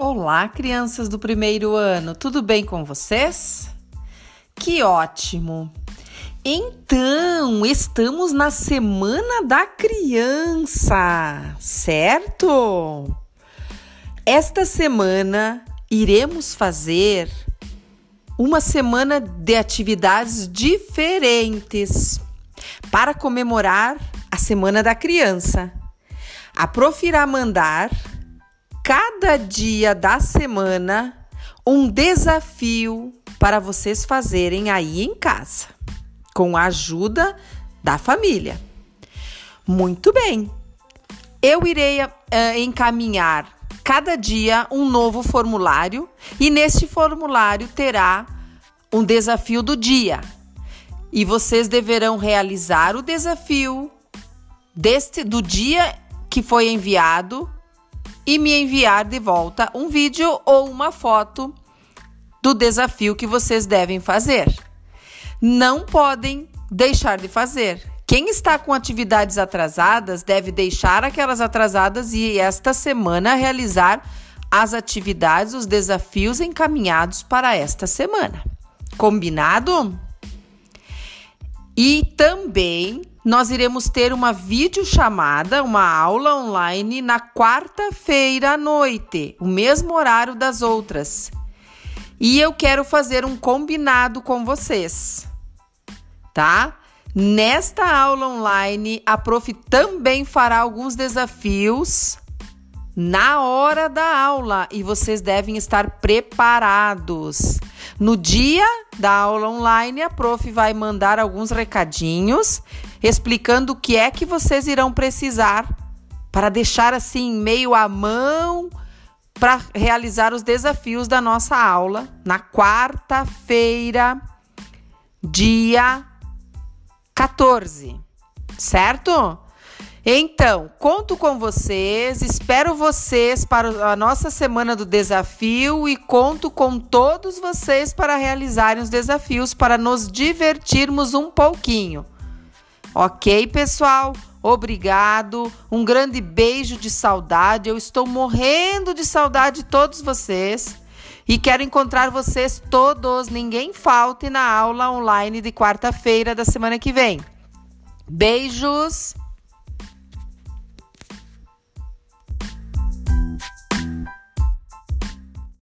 Olá, crianças do primeiro ano, tudo bem com vocês? Que ótimo! Então, estamos na Semana da Criança, certo? Esta semana iremos fazer uma semana de atividades diferentes para comemorar a Semana da Criança. A Prof irá mandar cada dia da semana um desafio para vocês fazerem aí em casa, com a ajuda da família. Muito bem, eu irei uh, encaminhar cada dia um novo formulário e neste formulário terá um desafio do dia. E vocês deverão realizar o desafio deste do dia que foi enviado e me enviar de volta um vídeo ou uma foto do desafio que vocês devem fazer. Não podem deixar de fazer. Quem está com atividades atrasadas deve deixar aquelas atrasadas e esta semana realizar as atividades, os desafios encaminhados para esta semana. Combinado? E também nós iremos ter uma videochamada, uma aula online na quarta-feira à noite, o mesmo horário das outras. E eu quero fazer um combinado com vocês, tá? Nesta aula online, a prof também fará alguns desafios na hora da aula e vocês devem estar preparados. No dia da aula online, a prof vai mandar alguns recadinhos explicando o que é que vocês irão precisar para deixar assim meio à mão para realizar os desafios da nossa aula na quarta-feira, dia 14, certo? Então, conto com vocês, espero vocês para a nossa semana do desafio e conto com todos vocês para realizarem os desafios para nos divertirmos um pouquinho. Ok, pessoal? Obrigado. Um grande beijo de saudade. Eu estou morrendo de saudade de todos vocês. E quero encontrar vocês todos, ninguém falte na aula online de quarta-feira da semana que vem. Beijos!